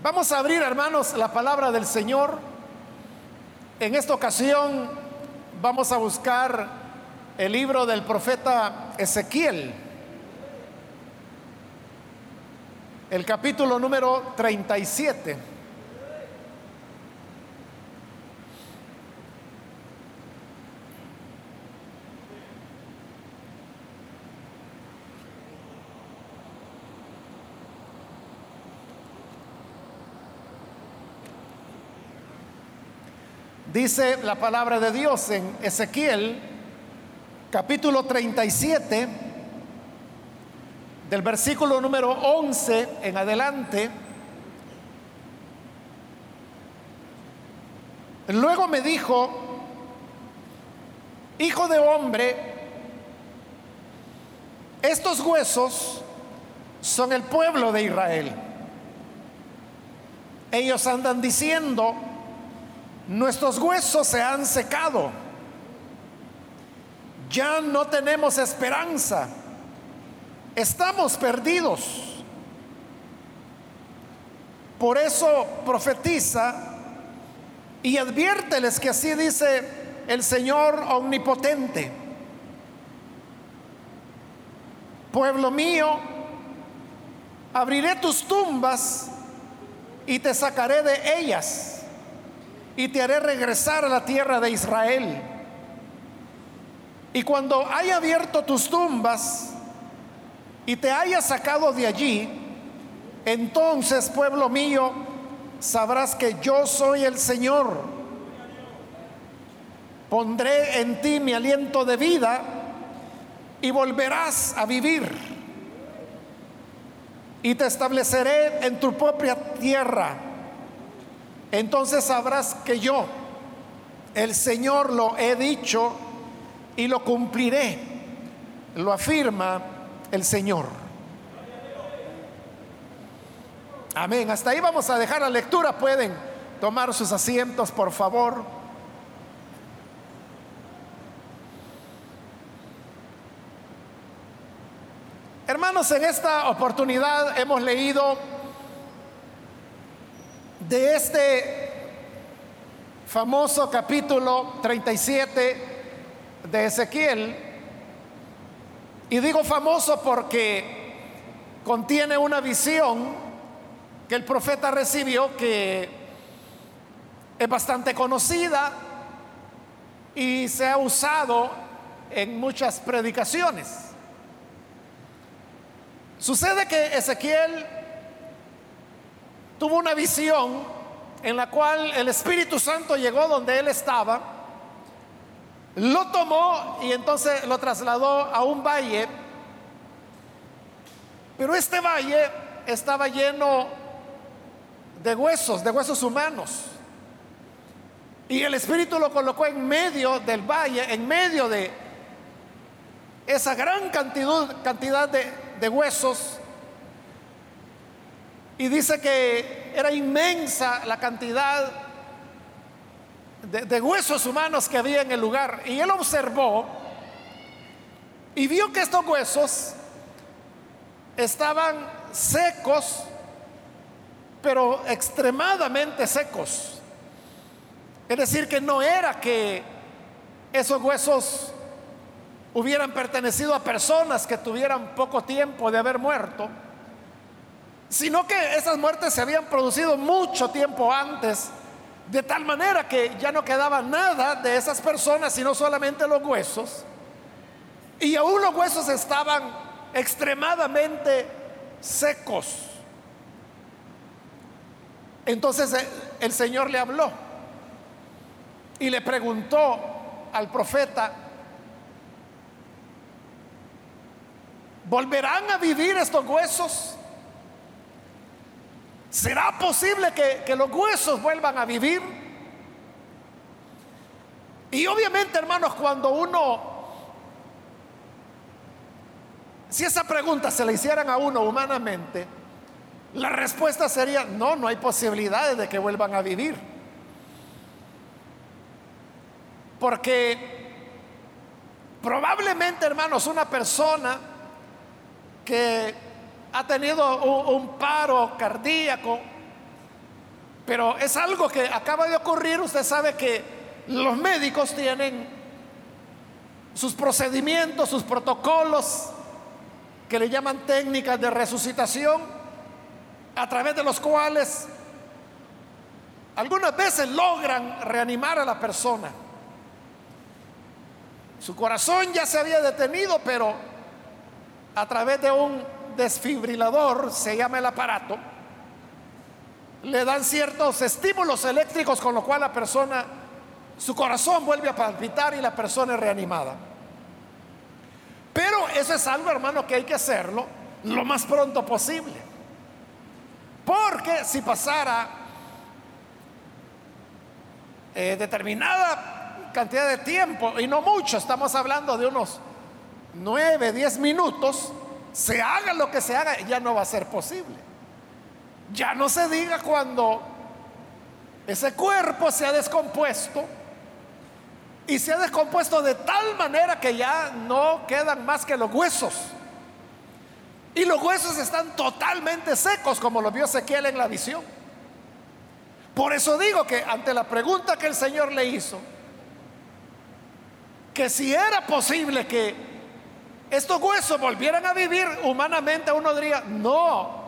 Vamos a abrir, hermanos, la palabra del Señor. En esta ocasión vamos a buscar el libro del profeta Ezequiel, el capítulo número 37. Dice la palabra de Dios en Ezequiel capítulo 37, del versículo número 11 en adelante. Luego me dijo, hijo de hombre, estos huesos son el pueblo de Israel. Ellos andan diciendo, Nuestros huesos se han secado. Ya no tenemos esperanza. Estamos perdidos. Por eso profetiza y adviérteles que así dice el Señor omnipotente. Pueblo mío, abriré tus tumbas y te sacaré de ellas y te haré regresar a la tierra de Israel. Y cuando haya abierto tus tumbas y te haya sacado de allí, entonces, pueblo mío, sabrás que yo soy el Señor. Pondré en ti mi aliento de vida y volverás a vivir. Y te estableceré en tu propia tierra entonces sabrás que yo, el Señor, lo he dicho y lo cumpliré. Lo afirma el Señor. Amén. Hasta ahí vamos a dejar la lectura. Pueden tomar sus asientos, por favor. Hermanos, en esta oportunidad hemos leído de este famoso capítulo 37 de Ezequiel. Y digo famoso porque contiene una visión que el profeta recibió que es bastante conocida y se ha usado en muchas predicaciones. Sucede que Ezequiel tuvo una visión en la cual el Espíritu Santo llegó donde él estaba, lo tomó y entonces lo trasladó a un valle, pero este valle estaba lleno de huesos, de huesos humanos. Y el Espíritu lo colocó en medio del valle, en medio de esa gran cantidad, cantidad de, de huesos y dice que era inmensa la cantidad de, huesos humanos que había en el lugar. Y él observó y vio que estos huesos estaban secos, pero extremadamente secos. Es decir, que no era que esos huesos hubieran pertenecido a personas que tuvieran poco tiempo de haber muerto, sino que esas muertes se habían producido mucho tiempo antes, de tal manera que ya no quedaba nada de esas personas, sino solamente los huesos. Y aún los huesos estaban extremadamente secos. Entonces eh, el Señor le habló y le preguntó al profeta, ¿volverán a vivir estos huesos? ¿Será posible que, los huesos vuelvan a vivir? Y obviamente, hermanos, cuando uno, si esa pregunta se la hicieran a uno humanamente, la respuesta sería, no, no hay posibilidades de que vuelvan a vivir. Porque probablemente, hermanos, una persona que ha tenido un, paro cardíaco Pero es algo que acaba de ocurrir. Usted sabe que los médicos tienen sus procedimientos, sus protocolos, que le llaman técnicas de resucitación, a través de los cuales algunas veces logran reanimar a la persona. Su corazón ya se había detenido, pero a través de un desfibrilador, se llama el aparato, le dan ciertos estímulos eléctricos con lo cual la persona, su corazón vuelve a palpitar y la persona es reanimada. Pero eso es algo, hermano, que hay que hacerlo lo más pronto posible. Porque si pasara eh, determinada cantidad de tiempo, y no mucho, estamos hablando de unos 9, 10 minutos, se haga lo que se haga, ya no va a ser posible. Ya no se diga cuando ese cuerpo se ha descompuesto y se ha descompuesto de tal manera que ya no quedan más que los huesos. Y los huesos están totalmente secos, como lo vio Ezequiel en la visión. Por eso digo que ante la pregunta que el Señor le hizo, que si era posible que estos huesos volvieran a vivir humanamente, uno diría, no.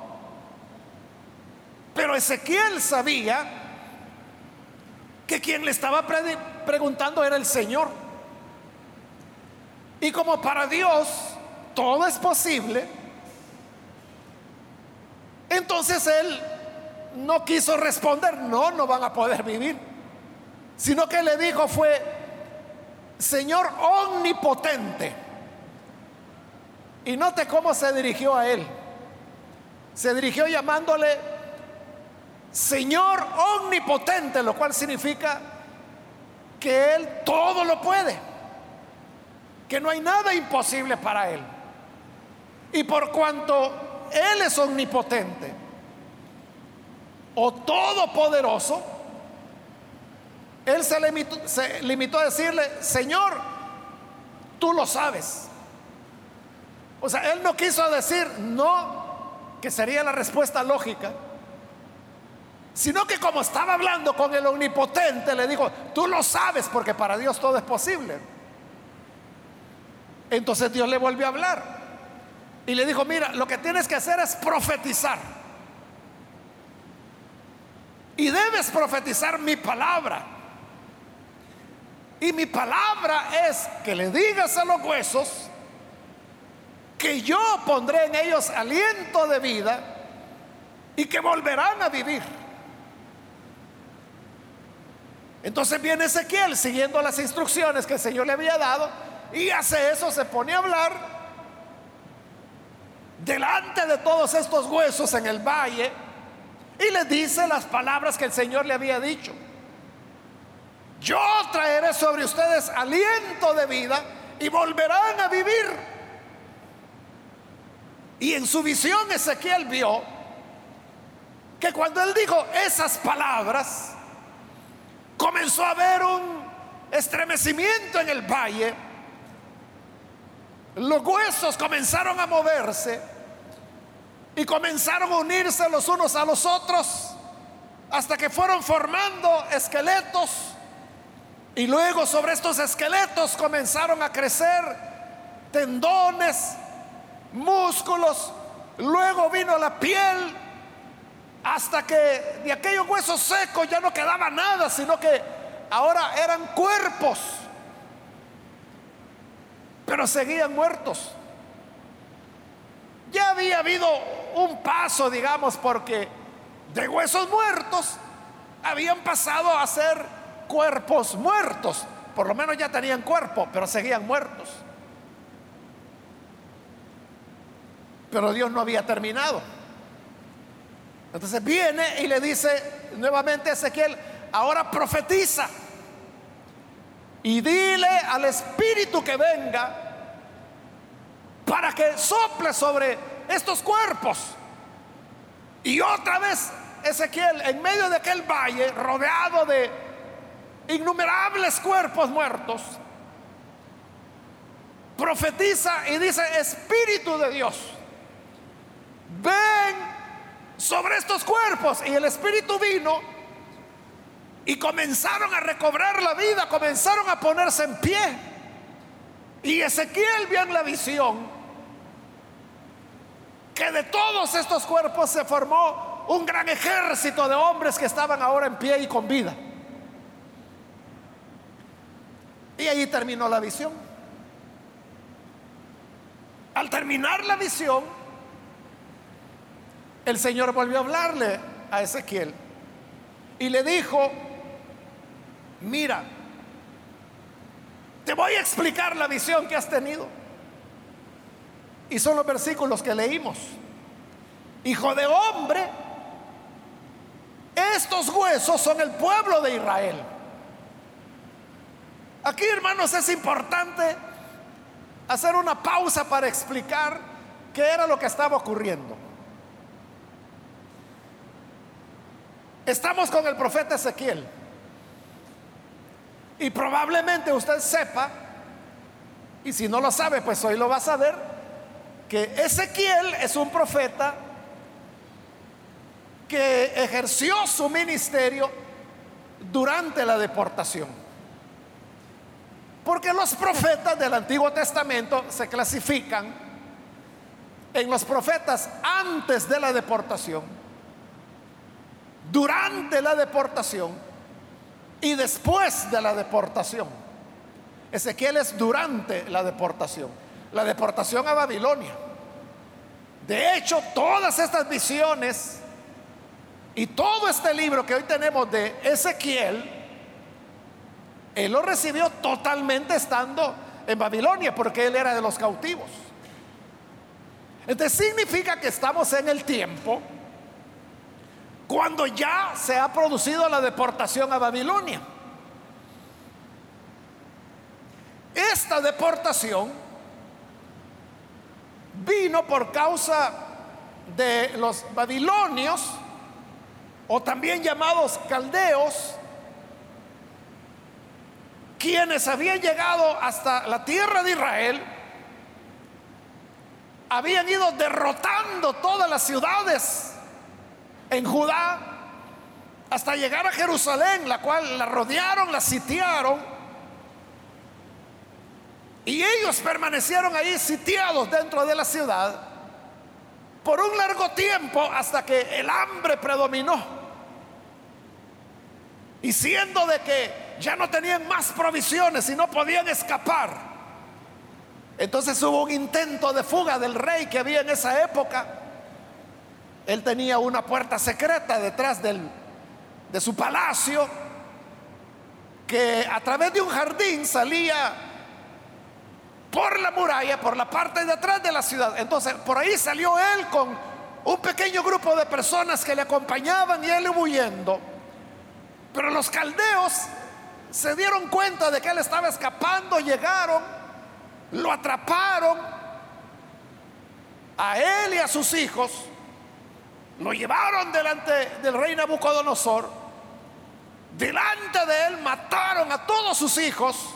Pero Ezequiel sabía que quien le estaba preguntando era el Señor. Y como para Dios todo es posible, entonces él no quiso responder, no, no van a poder vivir, sino que le dijo fue, Señor omnipotente. Y note cómo se dirigió a él. Se dirigió llamándole Señor omnipotente, lo cual significa que Él todo lo puede, que no hay nada imposible para Él. Y por cuanto Él es omnipotente o todopoderoso, Él se limitó, se limitó a decirle, Señor, tú lo sabes. O sea, Él no quiso decir no, que sería la respuesta lógica sino que como estaba hablando con el omnipotente, le dijo, tú lo sabes porque para Dios todo es posible. Entonces Dios le volvió a hablar y le dijo, mira, lo que tienes que hacer es profetizar. Y debes profetizar mi palabra. Y mi palabra es que le digas a los huesos que yo pondré en ellos aliento de vida y que volverán a vivir. Entonces viene Ezequiel siguiendo las instrucciones que el Señor le había dado y hace eso, se pone a hablar delante de todos estos huesos en el valle y le dice las palabras que el Señor le había dicho. Yo traeré sobre ustedes aliento de vida y volverán a vivir. Y en su visión Ezequiel vio que cuando él dijo esas palabras, comenzó a haber un estremecimiento en el valle. Los huesos comenzaron a moverse y comenzaron a unirse los unos a los otros hasta que fueron formando esqueletos y luego sobre estos esqueletos comenzaron a crecer tendones, músculos, luego vino la piel hasta que de aquellos huesos secos ya no quedaba nada, sino que ahora eran cuerpos, pero seguían muertos. Ya había habido un paso, digamos, porque de huesos muertos habían pasado a ser cuerpos muertos. Por lo menos ya tenían cuerpo, pero seguían muertos. Pero Dios no había terminado. Entonces viene y le dice nuevamente a Ezequiel, ahora profetiza y dile al Espíritu que venga para que sople sobre estos cuerpos. Y otra vez Ezequiel, en medio de aquel valle, rodeado de innumerables cuerpos muertos, profetiza y dice, Espíritu de Dios, ven sobre estos cuerpos. Y el Espíritu vino y comenzaron a recobrar la vida, comenzaron a ponerse en pie. Y Ezequiel vio en la visión que de todos estos cuerpos se formó un gran ejército de hombres que estaban ahora en pie y con vida. Y ahí terminó la visión. Al terminar la visión, el Señor volvió a hablarle a Ezequiel y le dijo, mira, te voy a explicar la visión que has tenido. Y son los versículos que leímos. Hijo de hombre, estos huesos son el pueblo de Israel. Aquí, hermanos, es importante hacer una pausa para explicar qué era lo que estaba ocurriendo. Estamos con el profeta Ezequiel. Y probablemente usted sepa, y si no lo sabe, pues hoy lo va a saber, que Ezequiel es un profeta que ejerció su ministerio durante la deportación. Porque los profetas del Antiguo Testamento se clasifican en los profetas antes de la deportación, durante la deportación y después de la deportación. Ezequiel es durante la deportación, la deportación a Babilonia. De hecho, todas estas visiones y todo este libro que hoy tenemos de Ezequiel, él lo recibió totalmente estando en Babilonia, porque él era de los cautivos. Entonces significa que estamos en el tiempo cuando ya se ha producido la deportación a Babilonia. Esta deportación vino por causa de los babilonios, o también llamados caldeos, quienes habían llegado hasta la tierra de Israel, habían ido derrotando todas las ciudades en Judá hasta llegar a Jerusalén, la cual la rodearon, la sitiaron. Y ellos permanecieron ahí sitiados dentro de la ciudad por un largo tiempo hasta que el hambre predominó. Y siendo de que ya no tenían más provisiones y no podían escapar, entonces hubo un intento de fuga del rey que había en esa época él tenía una puerta secreta detrás del, de su palacio que a través de un jardín salía por la muralla, por la parte de atrás de la ciudad. Entonces, por ahí salió él con un pequeño grupo de personas que le acompañaban y él huyendo. Pero los caldeos se dieron cuenta de que él estaba escapando, llegaron, lo atraparon a él y a sus hijos lo llevaron delante del rey Nabucodonosor. Delante de él mataron a todos sus hijos.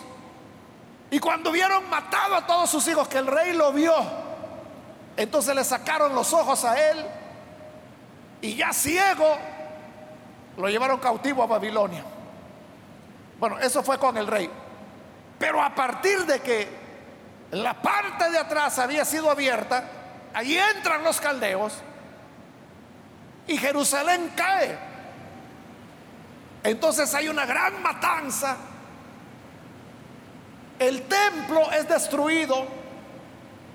Y cuando vieron matado a todos sus hijos, que el rey lo vio, entonces le sacaron los ojos a él. Y ya ciego, lo llevaron cautivo a Babilonia. Bueno, eso fue con el rey. Pero a partir de que la parte de atrás había sido abierta, ahí entran los caldeos y Jerusalén cae. Entonces hay una gran matanza. El templo es destruido.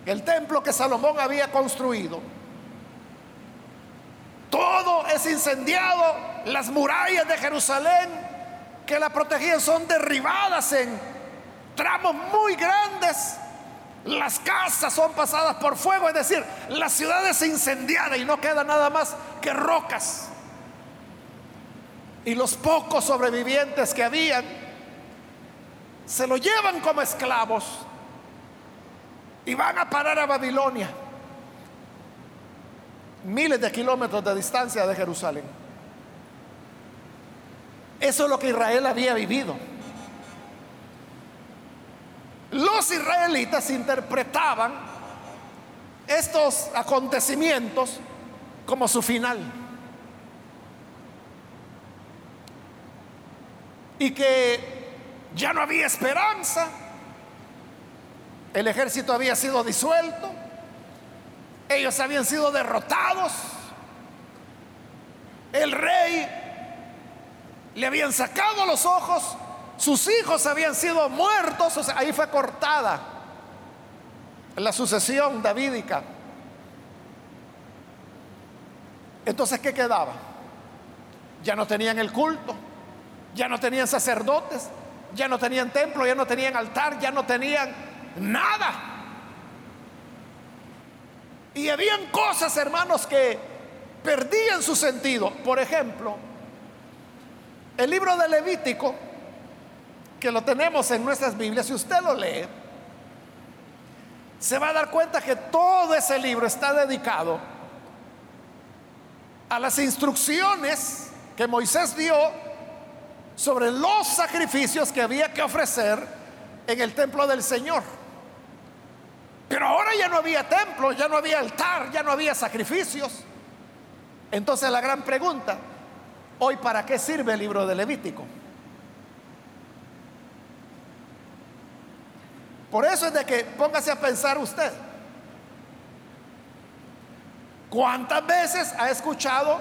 El templo que Salomón había construido. Todo es incendiado. Las murallas de Jerusalén que la protegían son derribadas en tramos muy grandes. Las casas son pasadas por fuego, es decir, la ciudad es incendiada y no queda nada más que rocas. Y los pocos sobrevivientes que habían se lo llevan como esclavos y van a parar a Babilonia, miles de kilómetros de distancia de Jerusalén. Eso es lo que Israel había vivido. Los israelitas interpretaban estos acontecimientos como su final. y que ya no había esperanza. El ejército había sido disuelto. Ellos habían sido derrotados. El rey le habían sacado los ojos. Sus hijos habían sido muertos. ahí fue cortada la sucesión davídica. Entonces, ¿qué quedaba? Ya no tenían el culto, ya no tenían sacerdotes, ya no tenían templo, ya no tenían altar, ya no tenían nada. Y habían cosas, hermanos, que perdían su sentido. Por ejemplo, el libro de Levítico, que lo tenemos en nuestras Biblias, si usted lo lee, se va a dar cuenta que todo ese libro está dedicado a las instrucciones que Moisés dio sobre los sacrificios que había que ofrecer en el templo del Señor. Pero ahora ya no había templo, ya no había altar, ya no había sacrificios. Entonces la gran pregunta, hoy para qué sirve el libro de Levítico? Por eso es de que póngase a pensar usted. ¿Cuántas veces ha escuchado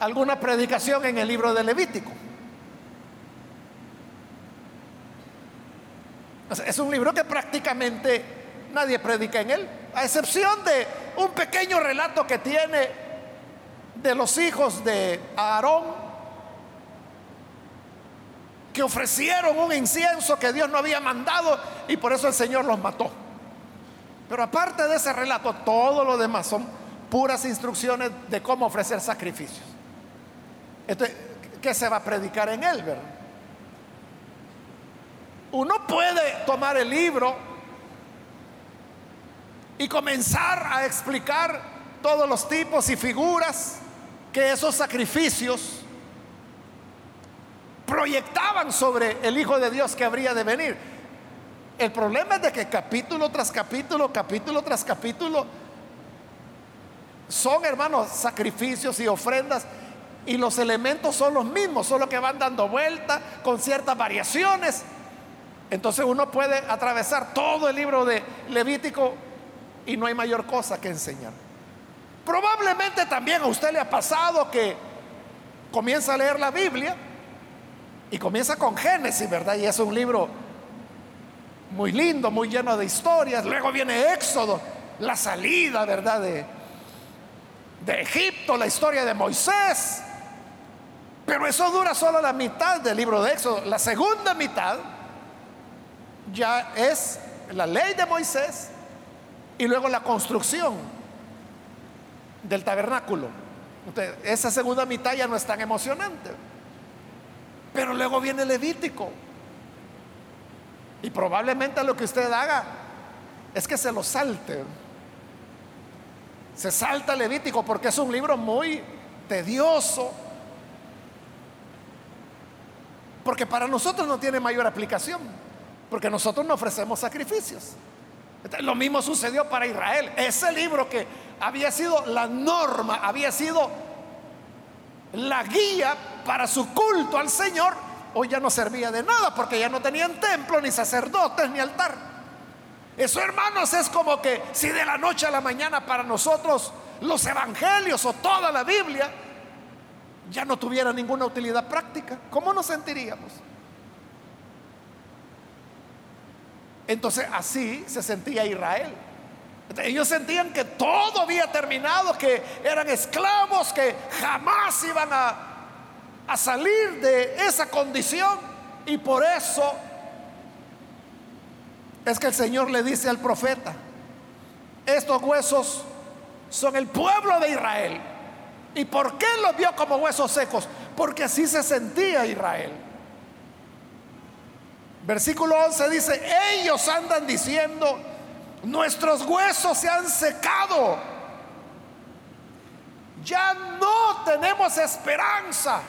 alguna predicación en el libro de Levítico? es un libro que prácticamente nadie predica en él, a excepción de un pequeño relato que tiene de los hijos de Aarón que ofrecieron un incienso que Dios no había mandado y por eso el Señor los mató. Pero aparte de ese relato, todo lo demás son puras instrucciones de cómo ofrecer sacrificios. Entonces, ¿qué se va a predicar en él, verdad? Uno puede tomar el libro y comenzar a explicar todos los tipos y figuras que esos sacrificios proyectaban sobre el Hijo de Dios que habría de venir. El problema es de que capítulo tras capítulo, capítulo tras capítulo, son, hermanos, sacrificios y ofrendas y los elementos son los mismos, solo que van dando vuelta con ciertas variaciones. Entonces uno puede atravesar todo el libro de Levítico y no hay mayor cosa que enseñar. Probablemente también a usted le ha pasado que comienza a leer la Biblia y comienza con Génesis, ¿verdad? Y es un libro muy lindo, muy lleno de historias. Luego viene Éxodo, la salida, ¿verdad? De, de Egipto, la historia de Moisés. Pero eso dura solo la mitad del libro de Éxodo. La segunda mitad ya es la ley de Moisés y luego la construcción del tabernáculo. esa segunda mitad ya no es tan emocionante. Pero luego viene Levítico. Y probablemente lo que usted haga es que se lo salte. Se salta Levítico porque es un libro muy tedioso. Porque para nosotros no tiene mayor aplicación. Porque nosotros no ofrecemos sacrificios. Lo mismo sucedió para Israel. Ese libro que había sido la norma, había sido la guía para su culto al Señor, hoy ya no servía de nada porque ya no tenían templo, ni sacerdotes, ni altar. Eso, hermanos, es como que si de la noche a la mañana para nosotros los evangelios o toda la Biblia ya no tuviera ninguna utilidad práctica, ¿cómo nos sentiríamos? Entonces así se sentía Israel. Ellos sentían que todo había terminado, que eran esclavos, que jamás iban a, a salir de esa condición. Y por eso es que el Señor le dice al profeta, estos huesos son el pueblo de Israel. ¿Y por qué los vio como huesos secos? Porque así se sentía Israel. Versículo 11 dice, ellos andan diciendo, nuestros huesos se han secado. Ya no tenemos esperanza.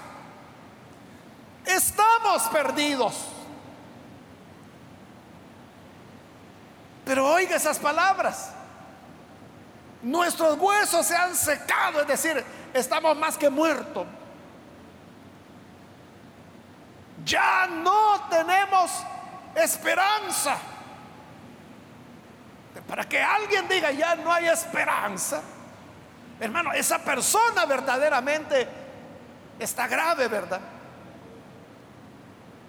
Estamos perdidos. Pero oiga esas palabras. Nuestros huesos se han secado, es decir, estamos más que muertos. ya no tenemos esperanza. Para que alguien diga, ya no hay esperanza, hermano, esa persona verdaderamente está grave, ¿verdad?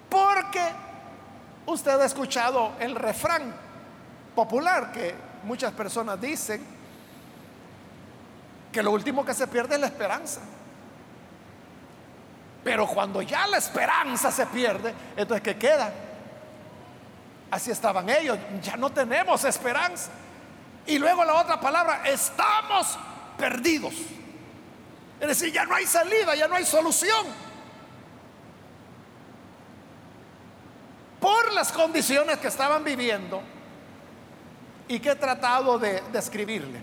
Porque usted ha escuchado el refrán popular que muchas personas dicen, que lo último que se pierde es la esperanza. Pero cuando ya la esperanza se pierde, entonces ¿qué queda? Así estaban ellos, ya no tenemos esperanza. Y luego la otra palabra, estamos perdidos. Es decir, ya no hay salida, ya no hay solución. Por las condiciones que estaban viviendo y que he tratado de describirle.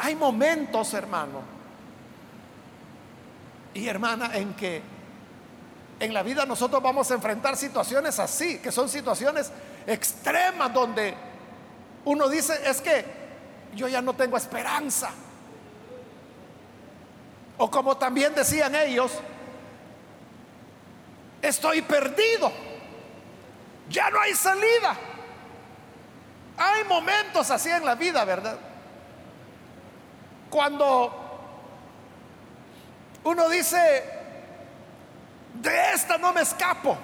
hay momentos, hermano, y hermana, en que en la vida nosotros vamos a enfrentar situaciones así, que son situaciones extremas donde uno dice, es que yo ya no tengo esperanza. O como también decían ellos, estoy perdido, ya no hay salida. Hay momentos así en la vida, ¿verdad? Cuando uno dice, de esta no me escapo.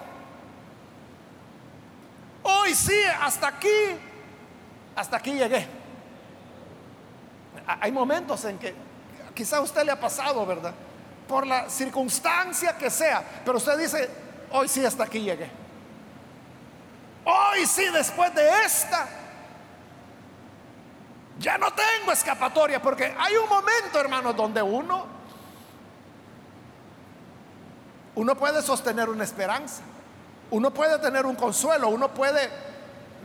Hoy sí, hasta aquí, hasta aquí llegué. Hay momentos en que quizá a usted le ha pasado, ¿verdad? Por la circunstancia que sea, pero usted dice, hoy sí, hasta aquí llegué. Hoy sí, después de esta, ya no tengo escapatoria, porque hay un momento, hermano, donde uno uno puede sostener una esperanza, uno puede tener un consuelo, uno puede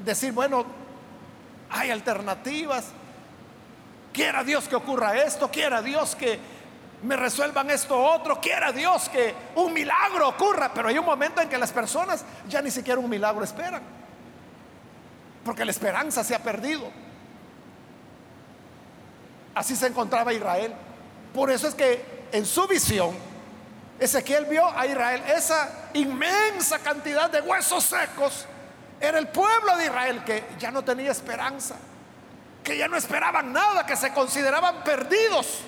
decir, bueno, hay alternativas, quiera Dios que ocurra esto, quiera Dios que me resuelvan esto otro, quiera Dios que un milagro ocurra, pero hay un momento en que las personas ya ni siquiera un milagro esperan, porque la esperanza se ha perdido. Así se encontraba Israel. Por eso es que en su visión Ezequiel vio a Israel, esa inmensa cantidad de huesos secos, era el pueblo de Israel que ya no tenía esperanza, que ya no esperaban nada, que se consideraban perdidos,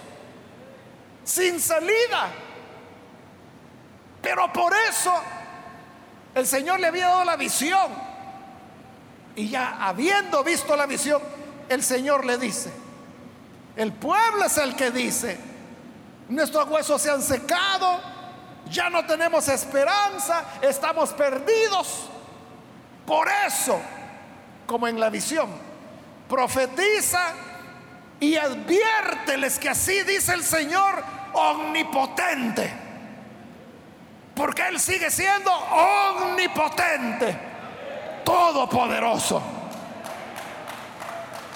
sin salida. Pero por eso el Señor le había dado la visión. Y ya habiendo visto la visión, el Señor le dice, el pueblo es el que dice, nuestros huesos se han secado, ya no tenemos esperanza, estamos perdidos. Por eso, como en la visión, profetiza y adviérteles que así dice el Señor omnipotente. Porque Él sigue siendo omnipotente, todopoderoso.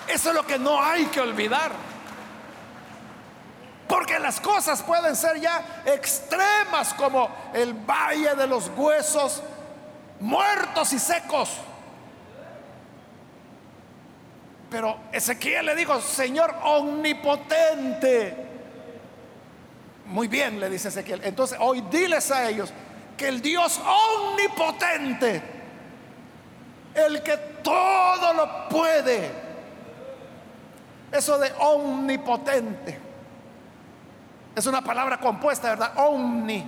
Eso es lo que no hay que olvidar. Porque las cosas pueden ser ya extremas como el valle de los huesos muertos y secos. Pero Ezequiel le dijo, Señor omnipotente. Muy bien, le dice Ezequiel. Entonces hoy diles a ellos que el Dios omnipotente, el que todo lo puede, eso de omnipotente, es una palabra compuesta, ¿verdad? Omni.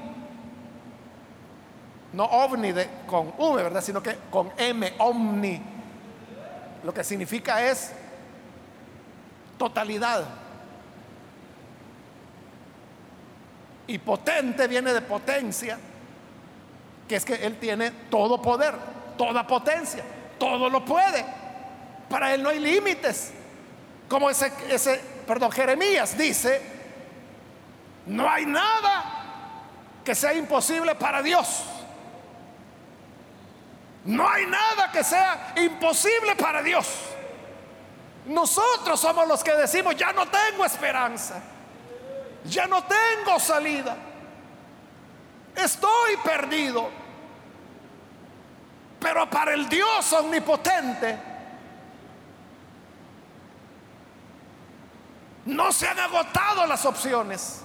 No ovni de, con V, ¿verdad? Sino que con M, omni. Lo que significa es totalidad. Y potente viene de potencia, que es que Él tiene todo poder, toda potencia, todo lo puede. Para Él no hay límites. Como ese, ese perdón, Jeremías dice, no hay nada que sea imposible para Dios. No hay nada que sea imposible para Dios. Nosotros somos los que decimos, ya no tengo esperanza, ya no tengo salida, estoy perdido. Pero para el Dios omnipotente, no se han agotado las opciones.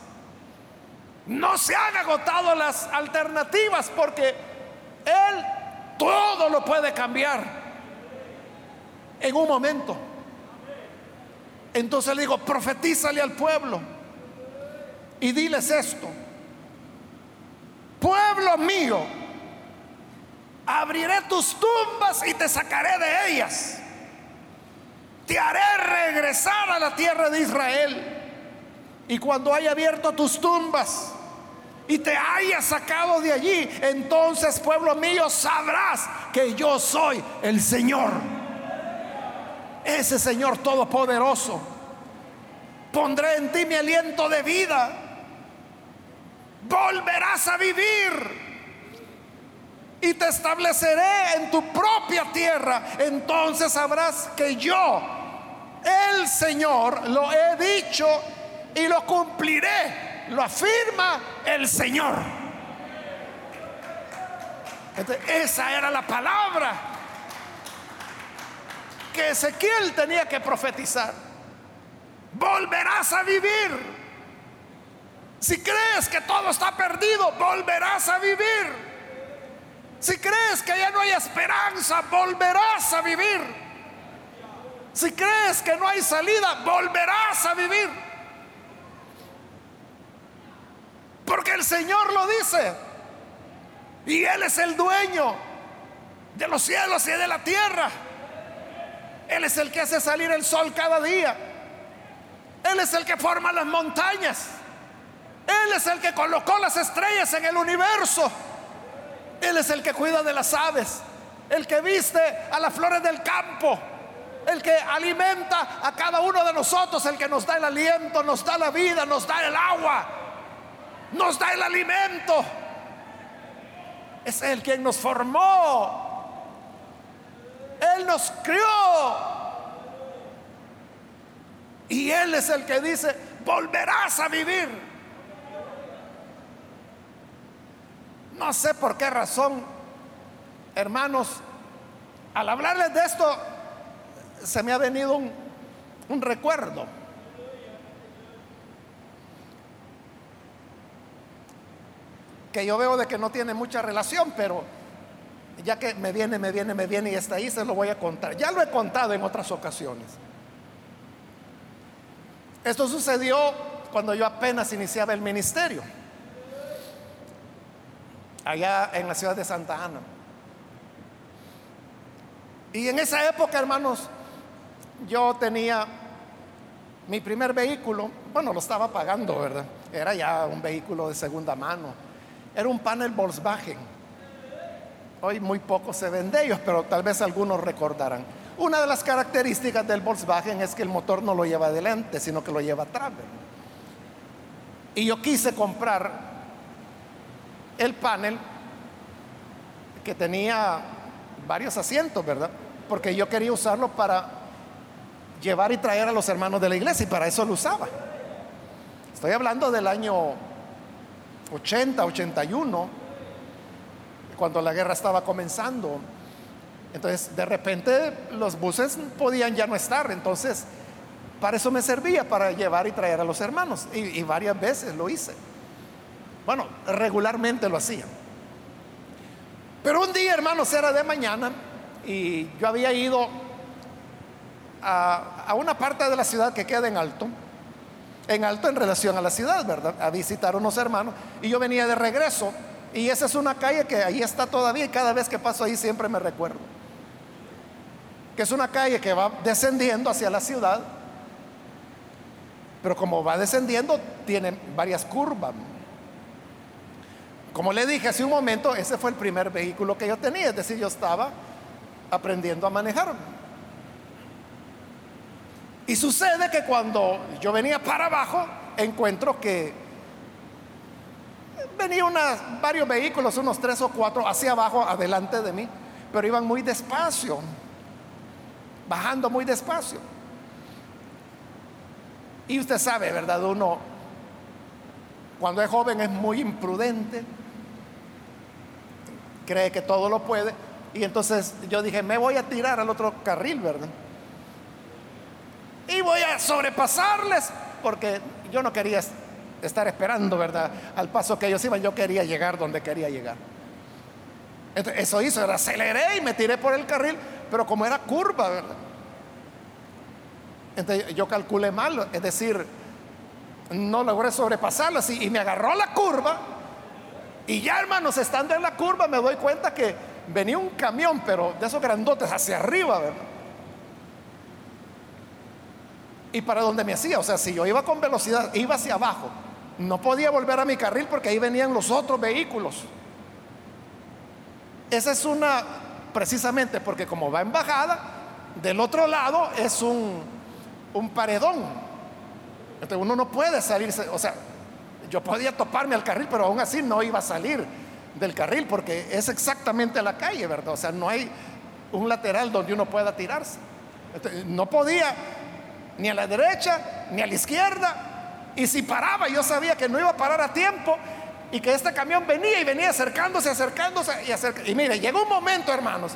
No se han agotado las alternativas porque Él todo lo puede cambiar en un momento. Entonces le digo, profetízale al pueblo y diles esto. Pueblo mío, abriré tus tumbas y te sacaré de ellas. Te haré regresar a la tierra de Israel. Y cuando haya abierto tus tumbas y te haya sacado de allí, entonces pueblo mío sabrás que yo soy el Señor. Ese Señor todopoderoso. Pondré en ti mi aliento de vida. Volverás a vivir y te estableceré en tu propia tierra. Entonces sabrás que yo, el Señor, lo he dicho y lo cumpliré. Lo afirma el Señor. esa era la palabra que Ezequiel tenía que profetizar. Volverás a vivir. Si crees que todo está perdido, volverás a vivir. Si crees que ya no hay esperanza, volverás a vivir. Si crees que no hay salida, volverás a vivir. Porque el Señor lo dice. Y Él es el dueño de los cielos y de la tierra. Él es el que hace salir el sol cada día. Él es el que forma las montañas. Él es el que colocó las estrellas en el universo. Él es el que cuida de las aves, el que viste a las flores del campo, el que alimenta a cada uno de nosotros, el que nos da el aliento, nos da la vida, nos da el agua, nos da el alimento. Es Él quien nos formó. Él nos crió. Y Él es el que dice, volverás a vivir. No sé por qué razón, hermanos, al hablarles de esto, se me ha venido un, recuerdo. Que yo veo de que no tiene mucha relación, pero ya que me viene, me viene, me viene y está ahí, se lo voy a contar. Ya lo he contado en otras ocasiones. Esto sucedió cuando yo apenas iniciaba el ministerio allá en la ciudad de Santa Ana. Y en esa época, hermanos, yo tenía mi primer vehículo, bueno, lo estaba pagando, ¿verdad? Era ya un vehículo de segunda mano. Era un panel Volkswagen. Hoy muy poco se vende ellos, pero tal vez algunos recordarán. Una de las características del Volkswagen es que el motor no lo lleva adelante, sino que lo lleva atrás. Y yo quise comprar el panel que tenía varios asientos, ¿verdad? Porque yo quería usarlo para llevar y traer a los hermanos de la iglesia y para eso lo usaba. Estoy hablando del año 80, 81, cuando la guerra estaba comenzando. Entonces, de repente los buses podían ya no estar, entonces para eso me servía, para llevar y traer a los hermanos. Y, varias veces lo hice. Bueno, regularmente lo hacían. Pero un día, hermanos, era de mañana y yo había ido a, una parte de la ciudad que queda en alto, en alto en relación a la ciudad, ¿verdad? A visitar unos hermanos y yo venía de regreso y esa es una calle que ahí está todavía y cada vez que paso ahí siempre me recuerdo. Que es una calle que va descendiendo hacia la ciudad, pero como va descendiendo tiene varias curvas. Como le dije hace un momento, ese fue el primer vehículo que yo tenía, es decir, yo estaba aprendiendo a manejar. Y sucede que cuando yo venía para abajo, encuentro que venían varios vehículos, unos tres o cuatro, hacia abajo, adelante de mí, pero iban muy despacio, bajando muy despacio. Y usted sabe, ¿verdad? Uno, cuando es joven, es muy imprudente cree que todo lo puede. Y entonces yo dije, me voy a tirar al otro carril, ¿verdad? Y sobrepasarles porque yo no quería estar esperando, ¿verdad? Al paso que ellos iban, yo quería llegar donde quería llegar. eso hizo, aceleré y me tiré por el carril, pero como era curva, ¿verdad? Entonces yo calculé mal, es decir, no logré sobrepasarla y me agarró la curva. Y ya, hermanos, estando en la curva, me doy cuenta que venía un camión, pero de esos grandotes hacia arriba, ¿verdad? Y para donde me hacía, o sea, si yo iba con velocidad, iba hacia abajo, no podía volver a mi carril porque ahí venían los otros vehículos. Esa es una, precisamente porque como va en bajada, del otro lado es un, un paredón. Entonces uno no puede salirse, o sea, yo podía toparme al carril, pero aún así no iba a salir del carril porque es exactamente la calle, ¿verdad? O sea, no hay un lateral donde uno pueda tirarse. no podía ni a la derecha ni a la izquierda. Y si paraba, yo sabía que no iba a parar a tiempo y que este camión venía y venía acercándose, acercándose y acercándose. Y mire, llegó un momento, hermanos,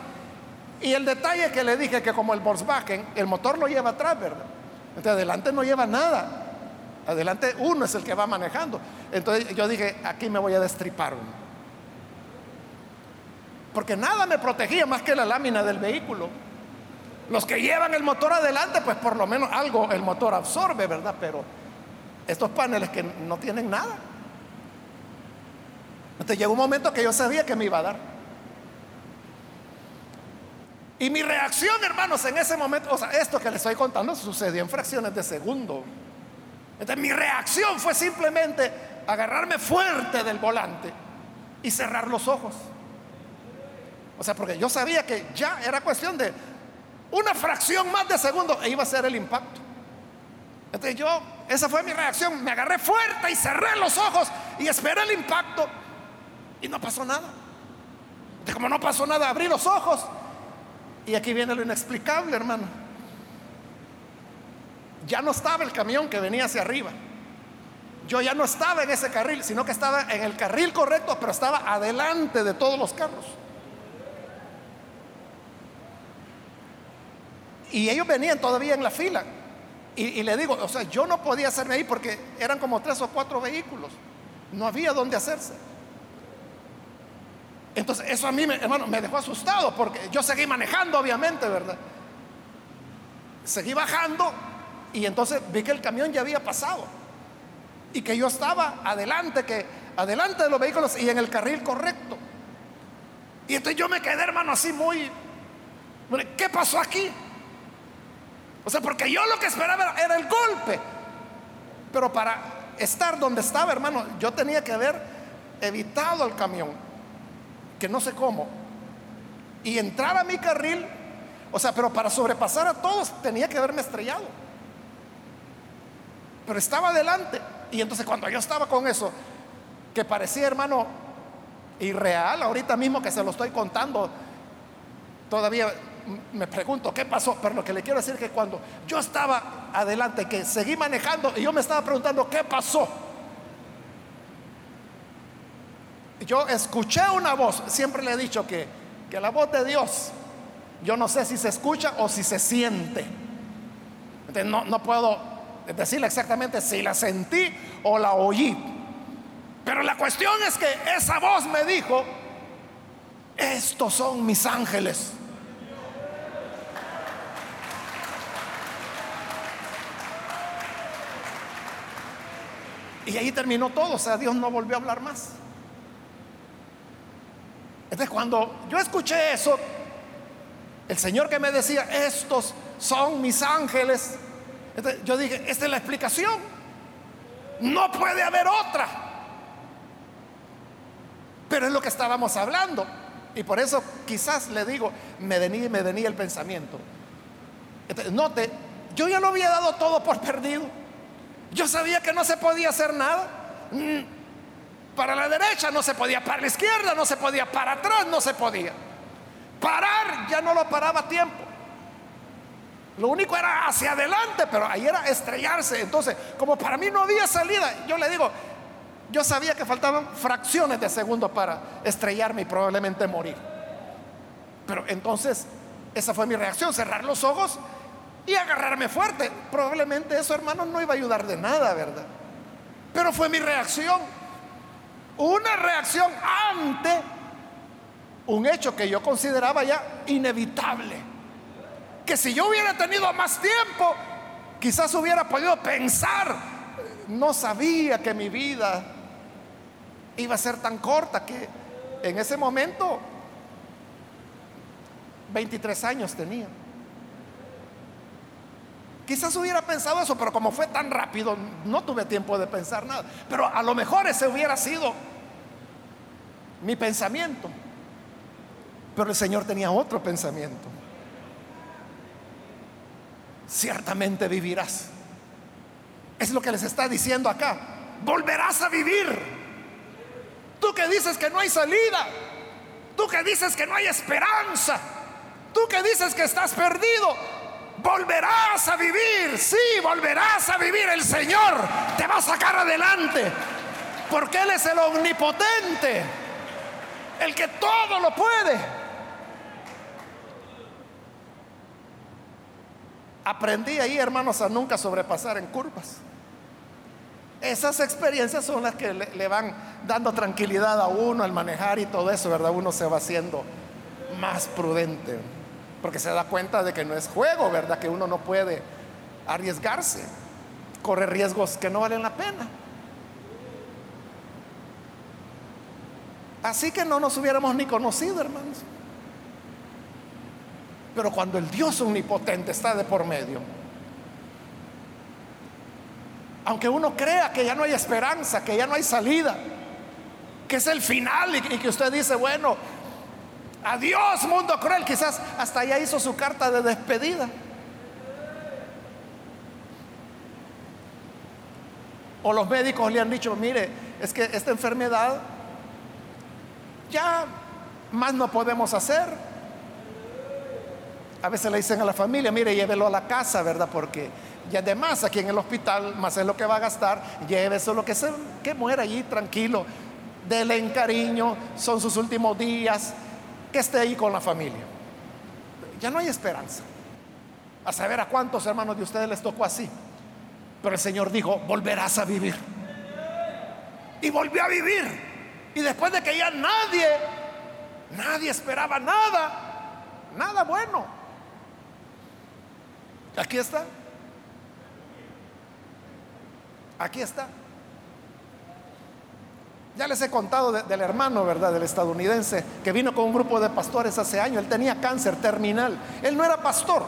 y el detalle que le dije que como el Volkswagen, el motor lo lleva atrás, ¿verdad? Entonces adelante no lleva nada. Adelante uno es el que va manejando. Entonces yo dije, aquí me voy a destripar uno. Porque nada me protegía más que la lámina del vehículo. Los que llevan el motor adelante, pues por lo menos algo el motor absorbe, ¿verdad? Pero estos paneles que no tienen nada. Entonces llegó un momento que yo sabía que me iba a dar. Y mi reacción, hermanos, en ese momento, o sea, esto que les estoy contando sucedió en fracciones de segundo. Entonces mi reacción fue simplemente agarrarme fuerte del volante y cerrar los ojos. O sea, porque yo sabía que ya era cuestión de una fracción más de segundo e iba a ser el impacto. Entonces yo, esa fue mi reacción, me agarré fuerte y cerré los ojos y esperé el impacto y no pasó nada. Entonces como no pasó nada, abrí los ojos y aquí viene lo inexplicable, hermano. Ya no estaba el camión que venía hacia arriba. Yo ya no estaba en ese carril, sino que estaba en el carril correcto, pero estaba adelante de todos los carros. Y ellos venían todavía en la fila. Y, le digo, o sea, yo no podía hacerme ahí porque eran como tres o cuatro vehículos. No había dónde hacerse. Entonces, eso a mí, hermano, me dejó asustado porque yo seguí manejando, obviamente, ¿verdad? Seguí bajando y entonces vi que el camión ya había pasado y que yo estaba adelante, que adelante de los vehículos y en el carril correcto. Y entonces yo me quedé, hermano, así muy, ¿qué pasó aquí? O sea, porque yo lo que esperaba era el golpe. Pero para estar donde estaba, hermano, yo tenía que haber evitado el camión que no sé cómo, y entrar a mi carril, o sea, pero para sobrepasar a todos tenía que haberme estrellado. Pero estaba adelante. Y entonces cuando yo estaba con eso, que parecía, hermano, irreal, ahorita mismo que se lo estoy contando, todavía me pregunto qué pasó, pero lo que le quiero decir es que cuando yo estaba adelante, que seguí manejando y yo me estaba preguntando qué pasó, yo escuché una voz, siempre le he dicho que, que la voz de Dios, yo no sé si se escucha o si se siente. Entonces no, no puedo decirle exactamente si la sentí o la oí. Pero la cuestión es que esa voz me dijo, estos son mis ángeles. Y ahí terminó todo, o sea, Dios no volvió a hablar más. Entonces cuando yo escuché eso, el Señor que me decía, estos son mis ángeles, yo dije, esta es la explicación. No puede haber otra. Pero es lo que estábamos hablando. Y por eso quizás le digo, me venía me el pensamiento. note, yo ya lo había dado todo por perdido. Yo sabía que no se podía hacer nada. Mm, para la derecha no se podía, para la izquierda no se podía, para atrás no se podía. Parar ya no lo paraba a tiempo. Lo único era hacia adelante, pero ahí era estrellarse. Entonces, como para mí no había salida, yo le digo, yo sabía que faltaban fracciones de segundo para estrellarme y probablemente morir. Pero entonces, esa fue mi reacción, cerrar los ojos y agarrarme fuerte. Probablemente eso, hermano, no iba a ayudar de nada, ¿verdad? Pero fue mi reacción. Una reacción ante un hecho que yo consideraba ya inevitable. Que si yo hubiera tenido más tiempo, quizás hubiera podido pensar, no sabía que mi vida iba a ser tan corta que en ese momento 23 años tenía. Quizás hubiera pensado eso, pero como fue tan rápido, no tuve tiempo de pensar nada. Pero a lo mejor ese hubiera sido mi pensamiento. Pero el Señor tenía otro pensamiento. Ciertamente vivirás. Es lo que les está diciendo acá. Volverás a vivir. Tú que dices que no hay salida. Tú que dices que no hay esperanza. Tú que dices que estás perdido volverás a vivir, sí, volverás a vivir. El Señor te va a sacar adelante, porque Él es el omnipotente, el que todo lo puede. Aprendí ahí, hermanos, a nunca sobrepasar en curvas. Esas experiencias son las que le, le, van dando tranquilidad a uno al manejar y todo eso, ¿verdad? Uno se va haciendo más prudente porque se da cuenta de que no es juego, ¿verdad? Que uno no puede arriesgarse, corre riesgos que no valen la pena. Así que no nos hubiéramos ni conocido, hermanos. Pero cuando el Dios omnipotente está de por medio, aunque uno crea que ya no hay esperanza, que ya no hay salida, que es el final y que usted dice, bueno, Adiós, mundo cruel. Quizás hasta ya hizo su carta de despedida. O los médicos le han dicho, mire, es que esta enfermedad ya más no podemos hacer. A veces le dicen a la familia, mire, llévelo a la casa, ¿verdad? Porque ya de más aquí en el hospital, más es lo que va a gastar, llévese lo que se, que muera allí tranquilo, dele en cariño, son sus últimos días, esté ahí con la familia. Ya no hay esperanza. A saber a cuántos hermanos de ustedes les tocó así. Pero el Señor dijo, volverás a vivir. Y volvió a vivir. Y después de que ya nadie, nadie esperaba nada, nada bueno. Aquí está. Aquí está. Ya les he contado del hermano, ¿verdad? Del estadounidense que vino con un grupo de pastores hace años. Él tenía cáncer terminal. Él no era pastor,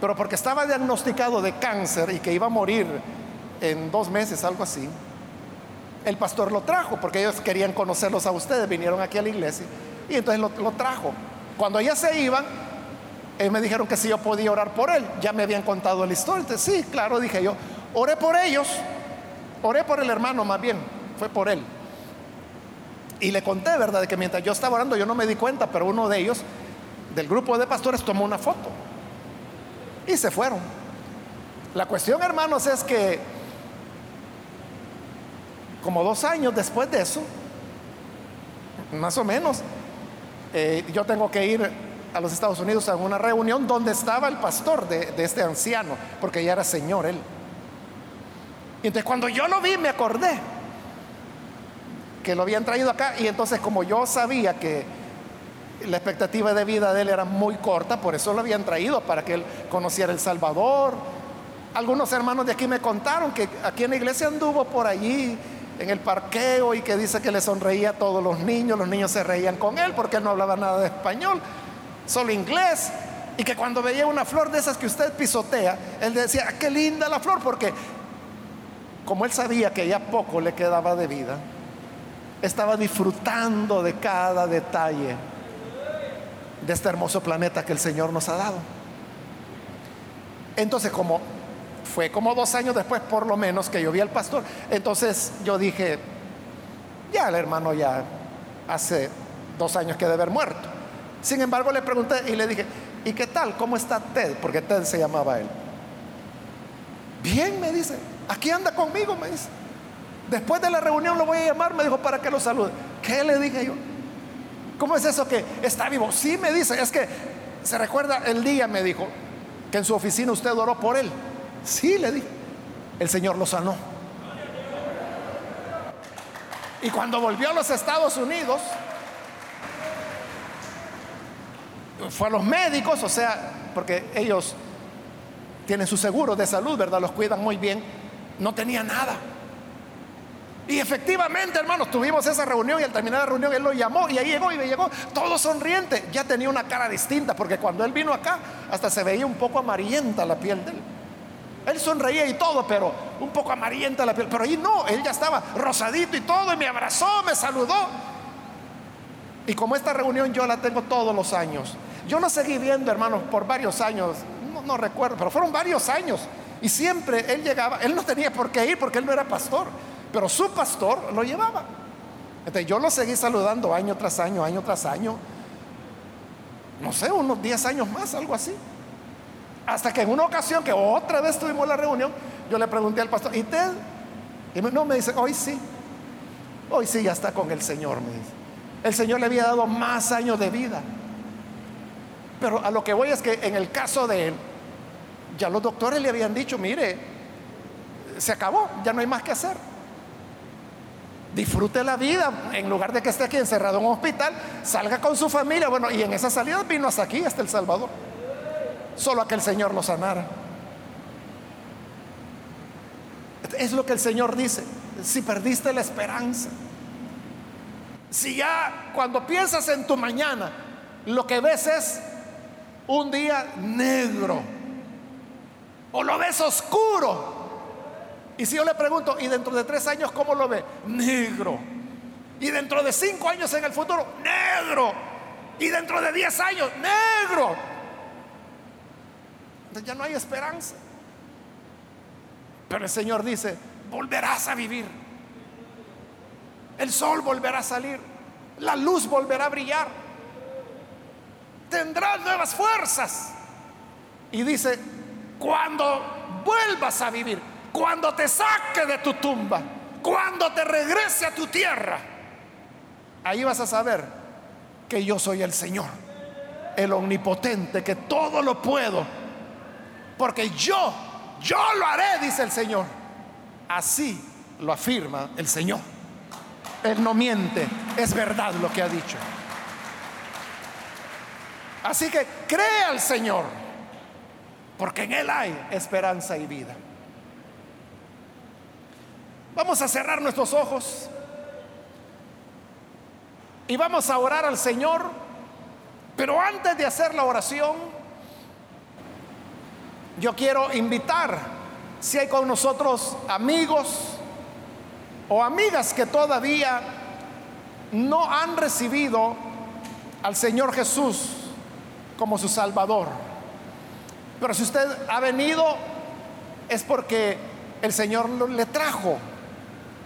pero porque estaba diagnosticado de cáncer y que iba a morir en dos meses, algo así. El pastor lo trajo porque ellos querían conocerlos a ustedes. Vinieron aquí a la iglesia y entonces lo, trajo. Cuando ya se iban, ellos me dijeron que si yo podía orar por él. Ya me habían contado la historia. Entonces, sí, claro, dije yo, oré por ellos. Oré por el hermano más bien fue por él. Y le conté, ¿verdad?, de que mientras yo estaba orando yo no me di cuenta, pero uno de ellos, del grupo de pastores, tomó una foto. Y se fueron. La cuestión, hermanos, es que como dos años después de eso, más o menos, eh, yo tengo que ir a los Estados Unidos a una reunión donde estaba el pastor de, de este anciano, porque ya era señor él. Y entonces cuando yo lo vi me acordé que lo habían traído acá y entonces como yo sabía que la expectativa de vida de él era muy corta, por eso lo habían traído para que él conociera el Salvador. Algunos hermanos de aquí me contaron que aquí en la iglesia anduvo por allí en el parqueo y que dice que le sonreía a todos los niños, los niños se reían con él porque él no hablaba nada de español, solo inglés. Y que cuando veía una flor de esas que usted pisotea, él decía, ah, qué linda la flor, porque como él sabía que ya poco le quedaba de vida, estaba disfrutando de cada detalle de este hermoso planeta que el Señor nos ha dado. Entonces, como fue como dos años después, por lo menos, que yo vi al pastor, entonces yo dije, ya el hermano ya hace dos años que debe haber muerto. Sin embargo, le pregunté y le dije, ¿y qué tal? ¿Cómo está Ted? Porque Ted se llamaba él. Bien, me dice, aquí anda conmigo, me dice. Después de la reunión lo voy a llamar, me dijo, para que lo salude. ¿Qué le dije yo? ¿Cómo es eso que está vivo? Sí, me dice, es que se recuerda el día, me dijo, que en su oficina usted oró por él. Sí, le dije, el Señor lo sanó. Y cuando volvió a los Estados Unidos, fue a los médicos, o sea, porque ellos tienen su seguro de salud, ¿verdad? Los cuidan muy bien. No tenía nada. Y efectivamente, hermanos, tuvimos esa reunión y al terminar la reunión él lo llamó y ahí llegó y llegó todo sonriente. Ya tenía una cara distinta porque cuando él vino acá hasta se veía un poco amarillenta la piel de él. Él sonreía y todo, pero un poco amarillenta la piel. Pero ahí no, él ya estaba rosadito y todo y me abrazó, me saludó. Y como esta reunión yo la tengo todos los años, yo lo seguí viendo, hermanos, por varios años, no, no recuerdo, pero fueron varios años. Y siempre él llegaba, él no tenía por qué ir porque él no era pastor pero su pastor lo llevaba. Entonces yo lo seguí saludando año tras año, año tras año. No sé, unos 10 años más, algo así. Hasta que en una ocasión que otra vez tuvimos la reunión, yo le pregunté al pastor, ¿y usted? Y no me dice, hoy sí. Hoy sí ya está con el Señor, me dice. El Señor le había dado más años de vida. Pero a lo que voy es que en el caso de él, ya los doctores le habían dicho, mire, se acabó, ya no hay más que hacer. Disfrute la vida en lugar de que esté aquí encerrado en un hospital, salga con su familia. Bueno, y en esa salida vino hasta aquí, hasta El Salvador. Solo a que el Señor lo sanara. Es lo que el Señor dice. Si perdiste la esperanza, si ya cuando piensas en tu mañana, lo que ves es un día negro o lo ves oscuro, y si yo le pregunto, ¿y dentro de tres años cómo lo ve? Negro. Y dentro de cinco años en el futuro, negro. Y dentro de diez años, negro. Ya no hay esperanza. Pero el Señor dice, volverás a vivir. El sol volverá a salir. La luz volverá a brillar. Tendrás nuevas fuerzas. Y dice, cuando vuelvas a vivir, cuando te saque de tu tumba, cuando te regrese a tu tierra, ahí vas a saber que yo soy el Señor, el omnipotente, que todo lo puedo, porque yo, yo lo haré, dice el Señor. Así lo afirma el Señor. Él no miente, es verdad lo que ha dicho. Así que cree al Señor, porque en Él hay esperanza y vida. Vamos a cerrar nuestros ojos y vamos a orar al Señor. Pero antes de hacer la oración, yo quiero invitar, si hay con nosotros amigos o amigas que todavía no han recibido al Señor Jesús como su Salvador. Pero si usted ha venido es porque el Señor le trajo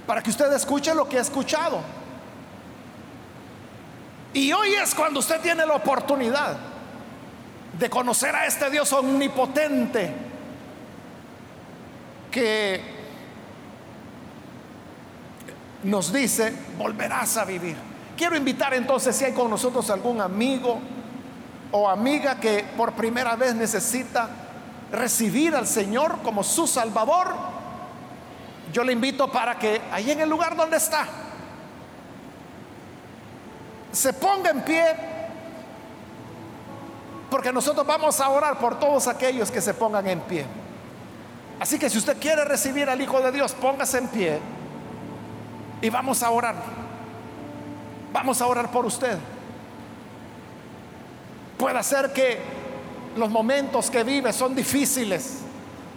para que usted escuche lo que ha escuchado. Y hoy es cuando usted tiene la oportunidad de conocer a este Dios omnipotente que nos dice, volverás a vivir. Quiero invitar entonces si hay con nosotros algún amigo o amiga que por primera vez necesita recibir al Señor como su Salvador, yo le invito para que ahí en el lugar donde está, se ponga en pie, porque nosotros vamos a orar por todos aquellos que se pongan en pie. Así que si usted quiere recibir al Hijo de Dios, póngase en pie y vamos a orar. Vamos a orar por usted. Puede ser que los momentos que vive son difíciles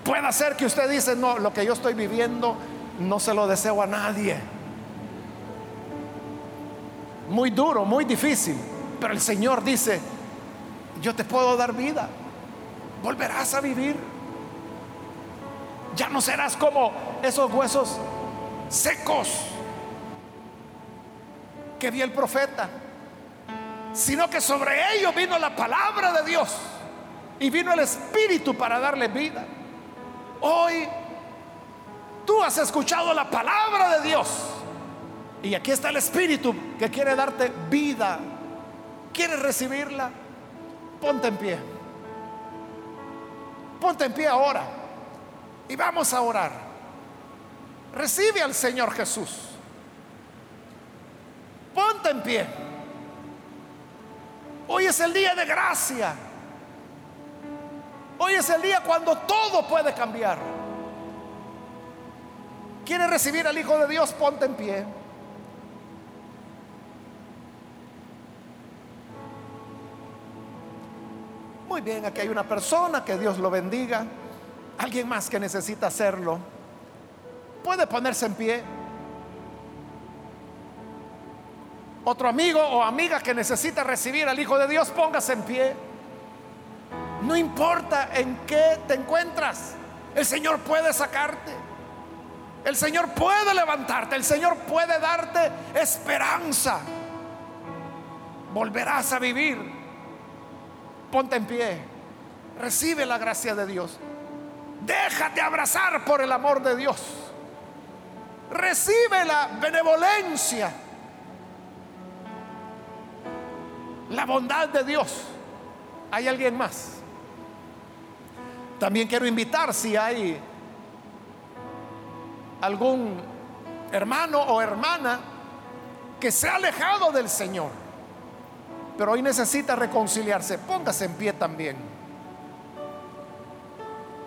Puede ser que usted dice, no, lo que yo estoy viviendo no se lo deseo a nadie. Muy duro, muy difícil. Pero el Señor dice, yo te puedo dar vida. Volverás a vivir. Ya no serás como esos huesos secos que vi el profeta, sino que sobre ellos vino la palabra de Dios y vino el Espíritu para darle vida. Hoy tú has escuchado la palabra de Dios. Y aquí está el Espíritu que quiere darte vida. ¿Quieres recibirla? Ponte en pie. Ponte en pie ahora. Y vamos a orar. Recibe al Señor Jesús Ponte en pie. Hoy es el día de gracia. Hoy es el día cuando todo puede cambiar. ¿Quieres recibir al Hijo de Dios? Ponte en pie. Muy bien, aquí hay una persona, que Dios lo bendiga. Alguien más que necesita hacerlo. Puede ponerse en pie. Otro amigo o amiga que necesita recibir al Hijo de Dios, póngase en pie. No importa en qué te encuentras, el Señor puede sacarte. El Señor puede levantarte, el Señor puede darte esperanza. Volverás a vivir. Ponte en pie. Recibe la gracia de Dios. Déjate abrazar por el amor de Dios. Recibe la benevolencia, la bondad de Dios. ¿Hay alguien más? También quiero invitar si hay algún hermano o hermana que se ha alejado del Señor, pero hoy necesita reconciliarse, póngase en pie también.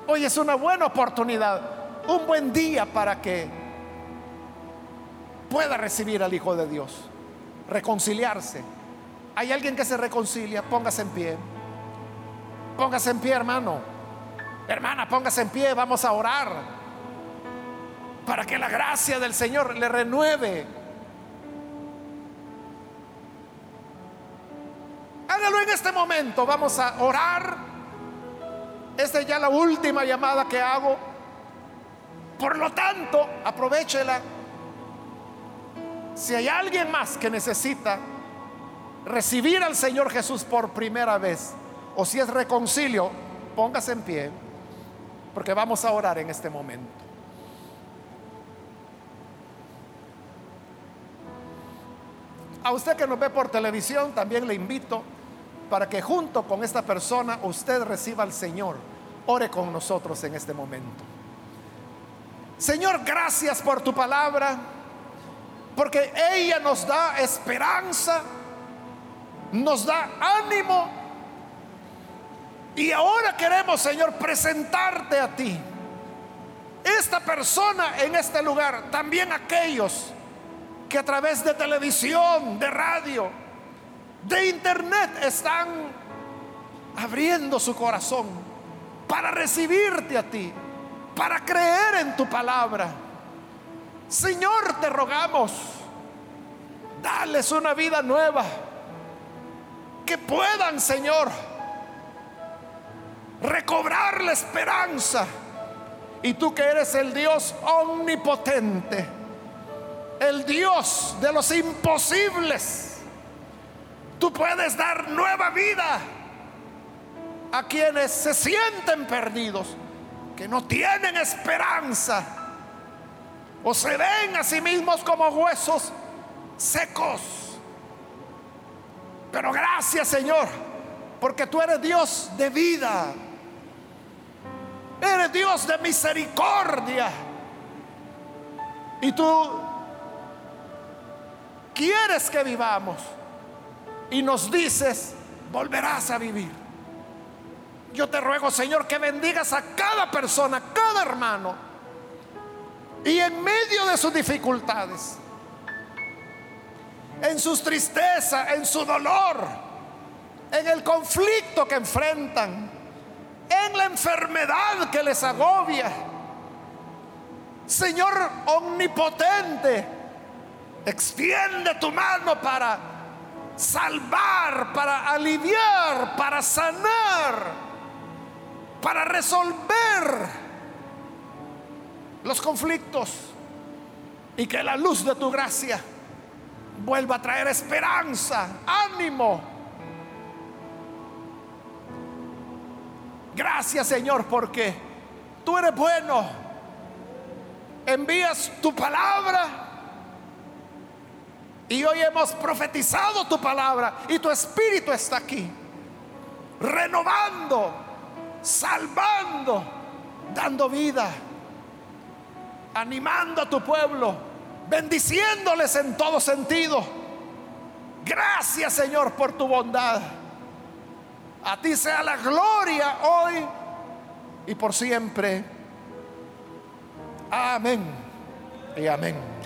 Hoy es una buena oportunidad, un buen día para que pueda recibir al Hijo de Dios, reconciliarse. ¿Hay alguien que se reconcilia? Póngase en pie. Póngase en pie, hermano. Hermana, póngase en pie, vamos a orar para que la gracia del Señor le renueve. Hágalo en este momento, vamos a orar. Esta es ya la última llamada que hago. Por lo tanto, aprovechela. Si hay alguien más que necesita recibir al Señor Jesús por primera vez, o si es reconcilio, póngase en pie, porque vamos a orar en este momento. A usted que nos ve por televisión, también le invito para que junto con esta persona usted reciba al Señor. Ore con nosotros en este momento. Señor, gracias por tu palabra, porque ella nos da esperanza, nos da ánimo. Y ahora queremos, Señor, presentarte a ti. Esta persona en este lugar, también aquellos que a través de televisión, de radio, de internet están abriendo su corazón para recibirte a ti, para creer en tu palabra. Señor, te rogamos, dales una vida nueva, que puedan, Señor, recobrar la esperanza. Y tú que eres el Dios omnipotente, el Dios de los imposibles. Tú puedes dar nueva vida a quienes se sienten perdidos, que no tienen esperanza o se ven a sí mismos como huesos secos. Pero gracias Señor, porque tú eres Dios de vida, eres Dios de misericordia. Y tú quieres que vivamos y nos dices, volverás a vivir. Yo te ruego, Señor, que bendigas a cada persona, cada hermano, y en medio de sus dificultades, en sus tristezas, en su dolor, en el conflicto que enfrentan, en la enfermedad que les agobia. Señor omnipotente, Extiende tu mano para salvar, para aliviar, para sanar, para resolver los conflictos y que la luz de tu gracia vuelva a traer esperanza, ánimo. Gracias Señor porque tú eres bueno. Envías tu palabra y hoy hemos profetizado tu palabra y tu espíritu está aquí, renovando, salvando, dando vida, animando a tu pueblo, bendiciéndoles en todo sentido. Gracias Señor por tu bondad. A ti sea la gloria hoy y por siempre. Amén y amén.